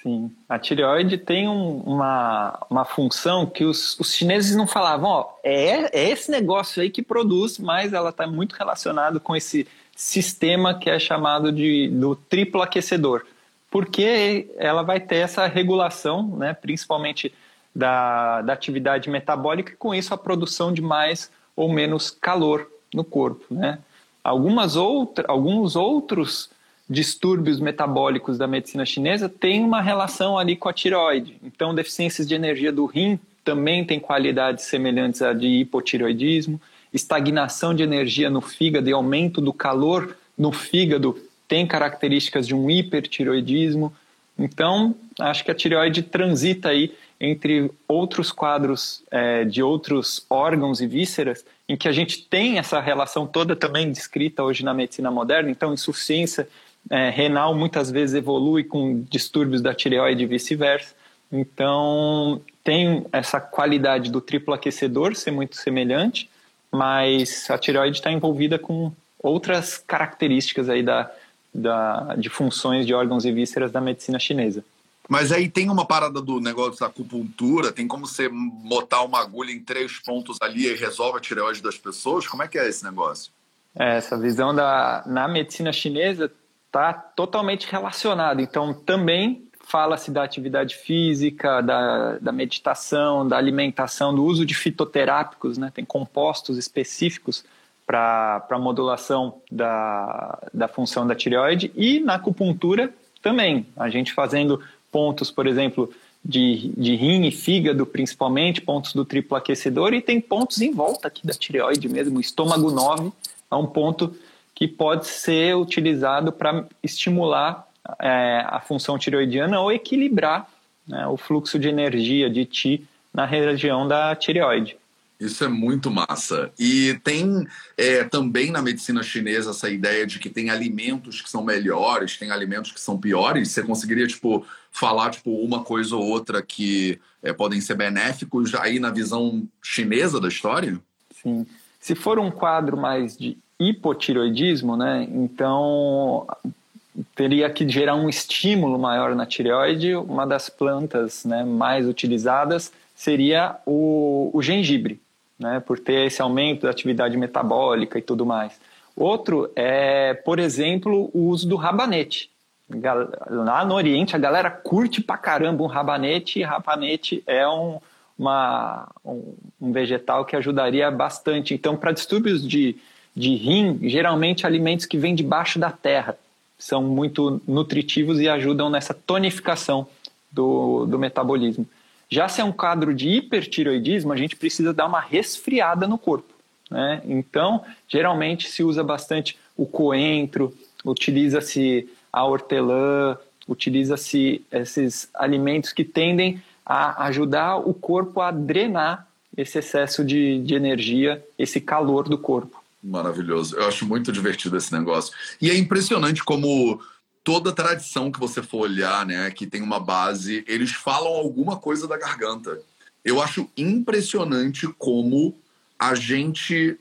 Sim, a tireoide tem um, uma, uma função que os, os chineses não falavam, ó, é, é esse negócio aí que produz, mas ela está muito relacionada com esse sistema que é chamado de do triplo aquecedor, porque ela vai ter essa regulação, né, principalmente da, da atividade metabólica e com isso a produção de mais ou menos calor no corpo, né? Algumas outra, alguns outros distúrbios metabólicos da medicina chinesa têm uma relação ali com a tireoide. Então, deficiências de energia do rim também têm qualidades semelhantes à de hipotireoidismo. Estagnação de energia no fígado e aumento do calor no fígado tem características de um hipertireoidismo. Então, acho que a tireoide transita aí entre outros quadros é, de outros órgãos e vísceras, em que a gente tem essa relação toda também descrita hoje na medicina moderna. Então, insuficiência é, renal muitas vezes evolui com distúrbios da tireoide e vice-versa. Então, tem essa qualidade do triplo aquecedor ser muito semelhante, mas a tireoide está envolvida com outras características aí da, da, de funções de órgãos e vísceras da medicina chinesa. Mas aí tem uma parada do negócio da acupuntura, tem como você botar uma agulha em três pontos ali e resolve a tireoide das pessoas? Como é que é esse negócio? É, essa visão da na medicina chinesa está totalmente relacionado. Então, também fala-se da atividade física, da, da meditação, da alimentação, do uso de fitoterápicos, né? tem compostos específicos para a modulação da, da função da tireoide e na acupuntura também. A gente fazendo pontos, por exemplo, de, de rim e fígado, principalmente, pontos do triplo aquecedor, e tem pontos em volta aqui da tireoide mesmo. O estômago 9 é um ponto que pode ser utilizado para estimular é, a função tireoidiana ou equilibrar né, o fluxo de energia de Ti na região da tireoide. Isso é muito massa. E tem é, também na medicina chinesa essa ideia de que tem alimentos que são melhores, tem alimentos que são piores. Você conseguiria, tipo, falar, tipo, uma coisa ou outra que é, podem ser benéficos aí na visão chinesa da história? Sim. Se for um quadro mais de hipotiroidismo, né? Então teria que gerar um estímulo maior na tireoide. Uma das plantas né, mais utilizadas seria o, o gengibre, né? Por ter esse aumento da atividade metabólica e tudo mais. Outro é, por exemplo, o uso do rabanete. Lá no Oriente a galera curte pra caramba um rabanete, e rabanete é um, uma, um, um vegetal que ajudaria bastante. Então, para distúrbios de de rim, geralmente alimentos que vêm debaixo da terra. São muito nutritivos e ajudam nessa tonificação do, do metabolismo. Já se é um quadro de hipertiroidismo, a gente precisa dar uma resfriada no corpo. Né? Então, geralmente se usa bastante o coentro, utiliza-se a hortelã, utiliza-se esses alimentos que tendem a ajudar o corpo a drenar esse excesso de, de energia, esse calor do corpo. Maravilhoso. Eu acho muito divertido esse negócio. E é impressionante como toda tradição que você for olhar, né, que tem uma base, eles falam alguma coisa da garganta. Eu acho impressionante como a gente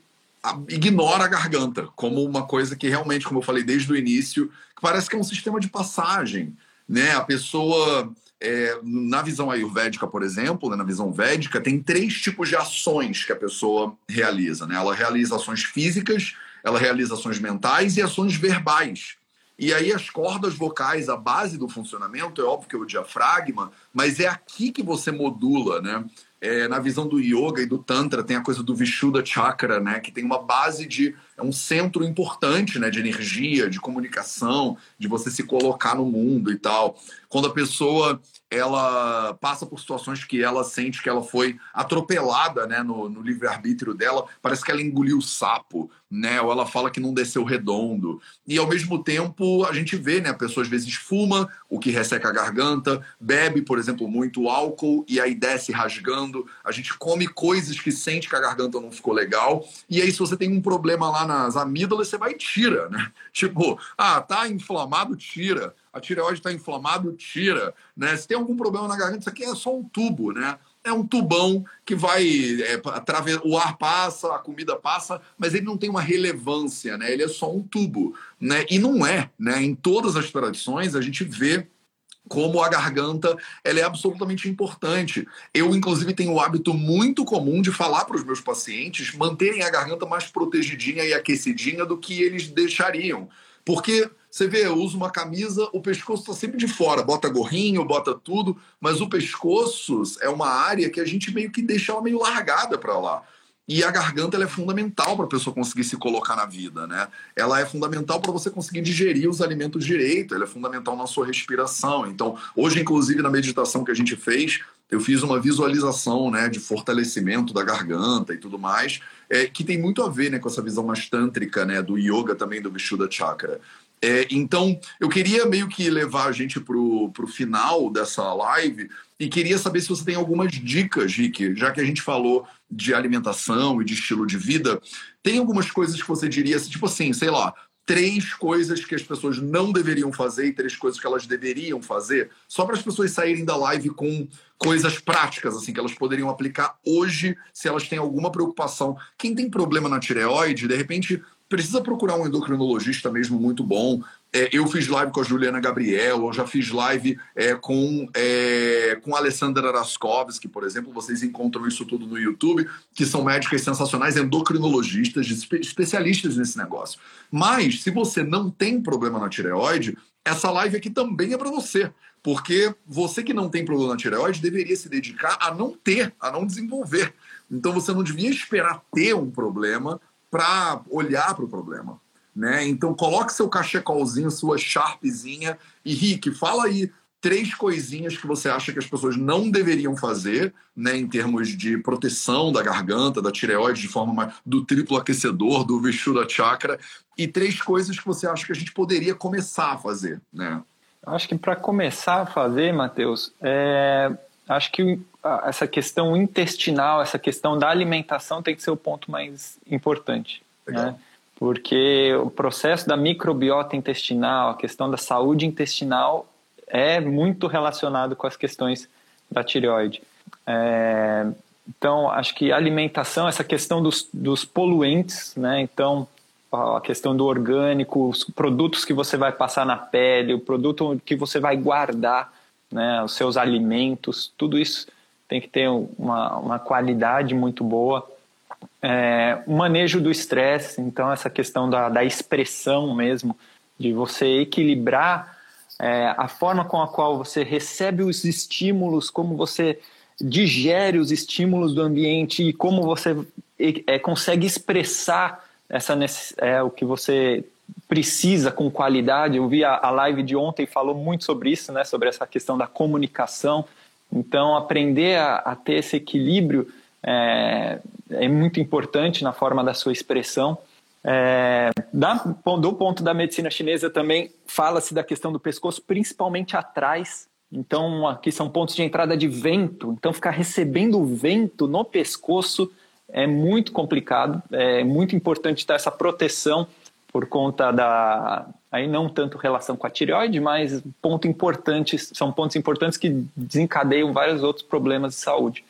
ignora a garganta como uma coisa que realmente, como eu falei desde o início, parece que é um sistema de passagem, né? A pessoa é, na visão ayurvédica, por exemplo, né, na visão védica, tem três tipos de ações que a pessoa realiza. Né? Ela realiza ações físicas, ela realiza ações mentais e ações verbais. E aí as cordas vocais, a base do funcionamento, é óbvio que é o diafragma, mas é aqui que você modula, né? é, na visão do yoga e do tantra tem a coisa do Vishuddha Chakra, né, que tem uma base de é um centro importante, né, de energia, de comunicação, de você se colocar no mundo e tal. Quando a pessoa ela passa por situações que ela sente que ela foi atropelada, né, no, no livre-arbítrio dela, parece que ela engoliu o sapo, né, ou ela fala que não desceu redondo. E ao mesmo tempo, a gente vê, né, a pessoa às vezes fuma, o que resseca a garganta, bebe, por exemplo, muito álcool e aí desce rasgando. A gente come coisas que sente que a garganta não ficou legal. E aí se você tem um problema lá nas amígdalas, você vai e tira, né? Tipo, ah, tá inflamado, tira a tireoide está inflamada, tira. Né? Se tem algum problema na garganta, isso aqui é só um tubo, né? É um tubão que vai. É, o ar passa, a comida passa, mas ele não tem uma relevância, né? Ele é só um tubo. Né? E não é, né? Em todas as tradições, a gente vê como a garganta ela é absolutamente importante. Eu, inclusive, tenho o hábito muito comum de falar para os meus pacientes manterem a garganta mais protegidinha e aquecidinha do que eles deixariam. Porque você vê, eu uso uma camisa, o pescoço está sempre de fora, bota gorrinho, bota tudo, mas o pescoço é uma área que a gente meio que deixa ela meio largada para lá. E a garganta é fundamental para a pessoa conseguir se colocar na vida, né? Ela é fundamental para você conseguir digerir os alimentos direito, ela é fundamental na sua respiração. Então, hoje, inclusive, na meditação que a gente fez, eu fiz uma visualização né, de fortalecimento da garganta e tudo mais, é, que tem muito a ver né, com essa visão mais tântrica né, do yoga também, do Vishuddha Chakra. É, então, eu queria meio que levar a gente para o final dessa live e queria saber se você tem algumas dicas, Rick, já que a gente falou de alimentação e de estilo de vida, tem algumas coisas que você diria, tipo assim, sei lá, três coisas que as pessoas não deveriam fazer e três coisas que elas deveriam fazer, só para as pessoas saírem da live com coisas práticas, assim, que elas poderiam aplicar hoje se elas têm alguma preocupação. Quem tem problema na tireoide, de repente, precisa procurar um endocrinologista mesmo muito bom. É, eu fiz live com a Juliana Gabriel, eu já fiz live é, com, é, com a Alessandra Raskovski, por exemplo. Vocês encontram isso tudo no YouTube, que são médicas sensacionais, endocrinologistas, especialistas nesse negócio. Mas, se você não tem problema na tireoide, essa live aqui também é para você. Porque você que não tem problema na tireoide deveria se dedicar a não ter, a não desenvolver. Então você não devia esperar ter um problema para olhar para o problema. Né? Então coloque seu cachecolzinho, sua sharpzinha e Rick, fala aí três coisinhas que você acha que as pessoas não deveriam fazer, né, em termos de proteção da garganta, da tireoide, de forma mais, do triplo aquecedor, do Vishuddha Chakra, e três coisas que você acha que a gente poderia começar a fazer, né? Acho que para começar a fazer, Matheus, é, acho que essa questão intestinal, essa questão da alimentação tem que ser o ponto mais importante. Né? Porque o processo da microbiota intestinal, a questão da saúde intestinal é muito relacionado com as questões da tireoide. É, então, acho que alimentação, essa questão dos, dos poluentes, né? Então, a questão do orgânico, os produtos que você vai passar na pele, o produto que você vai guardar, né? Os seus alimentos, tudo isso tem que ter uma, uma qualidade muito boa. É, o manejo do estresse, então essa questão da, da expressão mesmo, de você equilibrar é, a forma com a qual você recebe os estímulos, como você digere os estímulos do ambiente e como você é, consegue expressar essa é, o que você precisa com qualidade. Eu vi a, a live de ontem falou muito sobre isso, né, sobre essa questão da comunicação então, aprender a, a ter esse equilíbrio é, é, muito importante na forma da sua expressão. É, da, do ponto da medicina chinesa também fala-se da questão do pescoço, principalmente atrás. Então, aqui são pontos de entrada de vento. Então, ficar recebendo vento no pescoço é muito complicado. É muito importante ter essa proteção por conta da aí não tanto relação com a tireoide, mas ponto importante, são pontos importantes que desencadeiam vários outros problemas de saúde.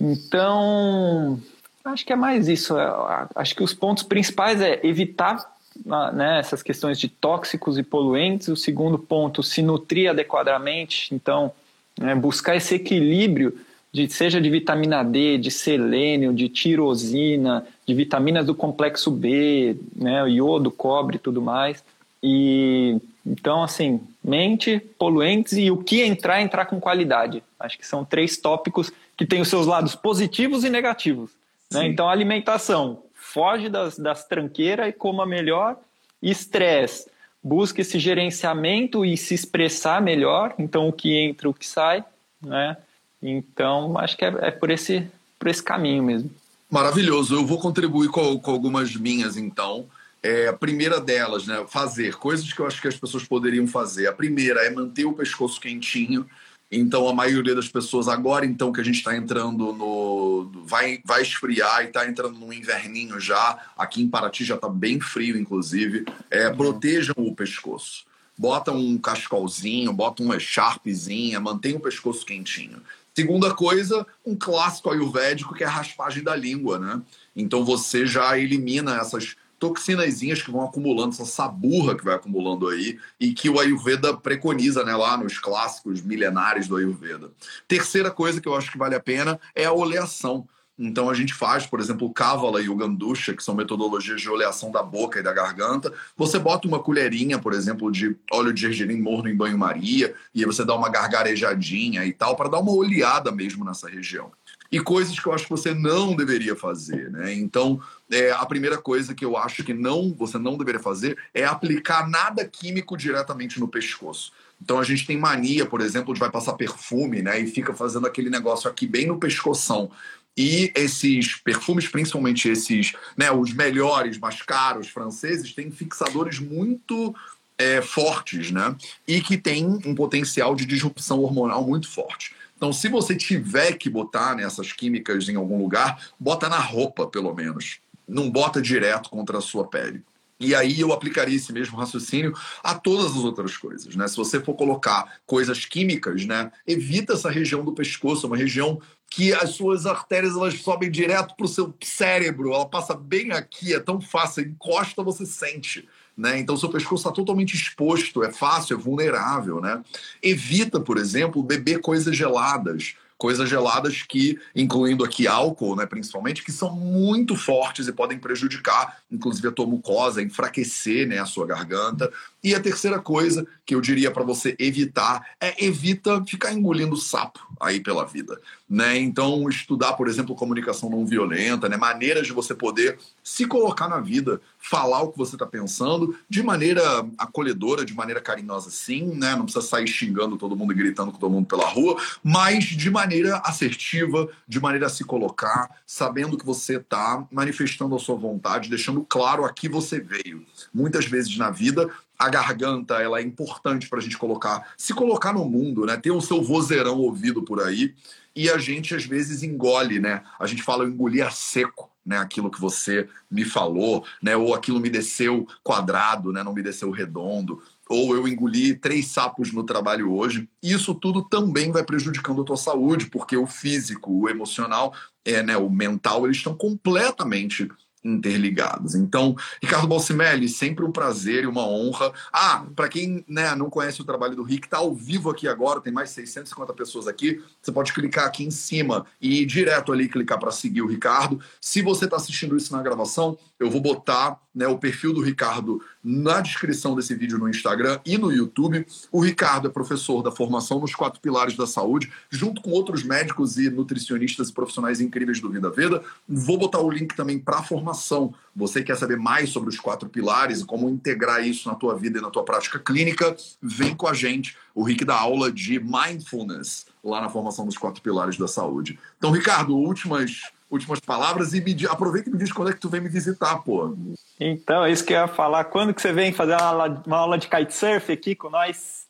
Então, acho que é mais isso. É, acho que os pontos principais é evitar né, essas questões de tóxicos e poluentes. O segundo ponto, se nutrir adequadamente. Então, né, buscar esse equilíbrio de seja de vitamina D, de selênio, de tirosina, de vitaminas do complexo B, né, iodo, cobre e tudo mais. E então, assim, mente, poluentes e o que entrar, entrar com qualidade. Acho que são três tópicos que tem os seus lados positivos e negativos. Né? Então, alimentação, foge das, das tranqueiras e coma melhor. Estresse, busca esse gerenciamento e se expressar melhor. Então, o que entra, o que sai. Né? Então, acho que é, é por, esse, por esse caminho mesmo. Maravilhoso. Eu vou contribuir com, com algumas minhas, então. É, a primeira delas, né, fazer coisas que eu acho que as pessoas poderiam fazer. A primeira é manter o pescoço quentinho. Então, a maioria das pessoas, agora então que a gente está entrando no. Vai, vai esfriar e está entrando no inverninho já. Aqui em Paraty já está bem frio, inclusive. É, uhum. Protejam o pescoço. Bota um cascolzinho, bota uma echarpezinha, mantém o pescoço quentinho. Segunda coisa, um clássico ayurvédico que é a raspagem da língua, né? Então você já elimina essas toxinazinhas que vão acumulando, essa saburra que vai acumulando aí, e que o Ayurveda preconiza né, lá nos clássicos milenares do Ayurveda. Terceira coisa que eu acho que vale a pena é a oleação. Então a gente faz, por exemplo, o Kavala e o Gandusha, que são metodologias de oleação da boca e da garganta. Você bota uma colherinha, por exemplo, de óleo de gergelim morno em banho-maria, e aí você dá uma gargarejadinha e tal, para dar uma oleada mesmo nessa região e coisas que eu acho que você não deveria fazer, né? Então, é, a primeira coisa que eu acho que não você não deveria fazer é aplicar nada químico diretamente no pescoço. Então a gente tem mania, por exemplo, de vai passar perfume, né? E fica fazendo aquele negócio aqui bem no pescoção. E esses perfumes, principalmente esses, né, os melhores, mais caros, franceses, têm fixadores muito é, fortes, né? E que têm um potencial de disrupção hormonal muito forte. Então, se você tiver que botar nessas químicas em algum lugar, bota na roupa, pelo menos. Não bota direto contra a sua pele. E aí eu aplicaria esse mesmo raciocínio a todas as outras coisas, né? Se você for colocar coisas químicas, né, evita essa região do pescoço, uma região que as suas artérias elas sobem direto para o seu cérebro, ela passa bem aqui, é tão fácil, encosta, você sente. Né? Então, seu pescoço está totalmente exposto, é fácil, é vulnerável. Né? Evita, por exemplo, beber coisas geladas coisas geladas que, incluindo aqui álcool, né, principalmente, que são muito fortes e podem prejudicar, inclusive, a tua mucosa, enfraquecer né, a sua garganta. E a terceira coisa que eu diria para você evitar é evita ficar engolindo sapo aí pela vida, né? Então estudar, por exemplo, comunicação não violenta, né? Maneiras de você poder se colocar na vida, falar o que você está pensando de maneira acolhedora, de maneira carinhosa, sim, né? Não precisa sair xingando todo mundo e gritando com todo mundo pela rua, mas de maneira assertiva, de maneira a se colocar, sabendo que você está manifestando a sua vontade, deixando claro a que você veio. Muitas vezes na vida a garganta ela é importante para a gente colocar, se colocar no mundo, né? Ter o seu vozeirão ouvido por aí e a gente às vezes engole, né? A gente fala eu engoli a seco, né? Aquilo que você me falou, né? Ou aquilo me desceu quadrado, né? Não me desceu redondo. Ou eu engoli três sapos no trabalho hoje. Isso tudo também vai prejudicando a tua saúde, porque o físico, o emocional, é, né? O mental, eles estão completamente interligados. Então, Ricardo Balsimelli, sempre um prazer e uma honra. Ah, para quem né, não conhece o trabalho do Rick, está ao vivo aqui agora, tem mais 650 pessoas aqui. Você pode clicar aqui em cima e ir direto ali clicar para seguir o Ricardo. Se você está assistindo isso na gravação, eu vou botar né, o perfil do Ricardo na descrição desse vídeo no Instagram e no YouTube. O Ricardo é professor da formação nos quatro pilares da saúde, junto com outros médicos e nutricionistas e profissionais incríveis do Vida Veda. Vou botar o link também para a formação. Você quer saber mais sobre os quatro pilares e como integrar isso na tua vida e na tua prática clínica? Vem com a gente. O Rick dá aula de mindfulness lá na formação dos quatro pilares da saúde. Então, Ricardo, últimas últimas palavras e me, aproveita e me diz quando é que tu vem me visitar, pô. Então, é isso que eu ia falar. Quando que você vem fazer uma aula, uma aula de kitesurf aqui com nós?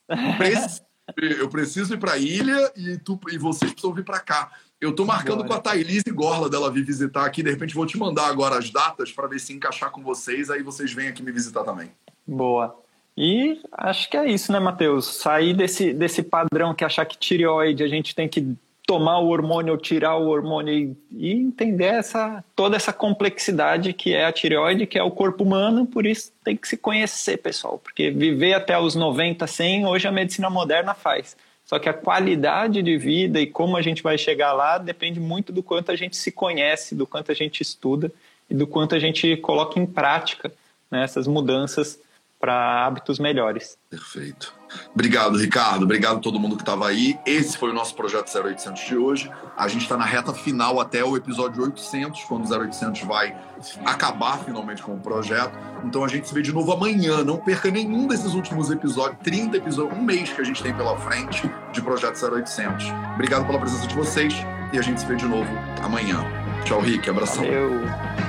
Eu preciso ir para a ilha e, tu, e vocês precisam vir para cá. Eu tô marcando com a Thailise Gorla dela vir visitar aqui. De repente vou te mandar agora as datas para ver se encaixar com vocês. Aí vocês vêm aqui me visitar também. Boa. E acho que é isso, né, Matheus? Sair desse, desse padrão que achar que tireoide a gente tem que tomar o hormônio ou tirar o hormônio e, e, entender essa, toda essa complexidade que é a tireoide, que é o corpo humano, por isso tem que se conhecer, pessoal, porque viver até os 90, 100, hoje a medicina moderna faz. Só que a qualidade de vida e como a gente vai chegar lá depende muito do quanto a gente se conhece, do quanto a gente estuda e do quanto a gente coloca em prática né, essas mudanças para hábitos melhores. Perfeito. Obrigado, Ricardo. Obrigado a todo mundo que estava aí. Esse foi o nosso projeto 0800 de hoje. A gente está na reta final até o episódio 800, quando o 0800 vai acabar finalmente com o projeto. Então a gente se vê de novo amanhã. Não perca nenhum desses últimos episódios, 30 episódios, um mês que a gente tem pela frente de projeto 0800. Obrigado pela presença de vocês e a gente se vê de novo amanhã. Tchau, Rick. Abração. Valeu.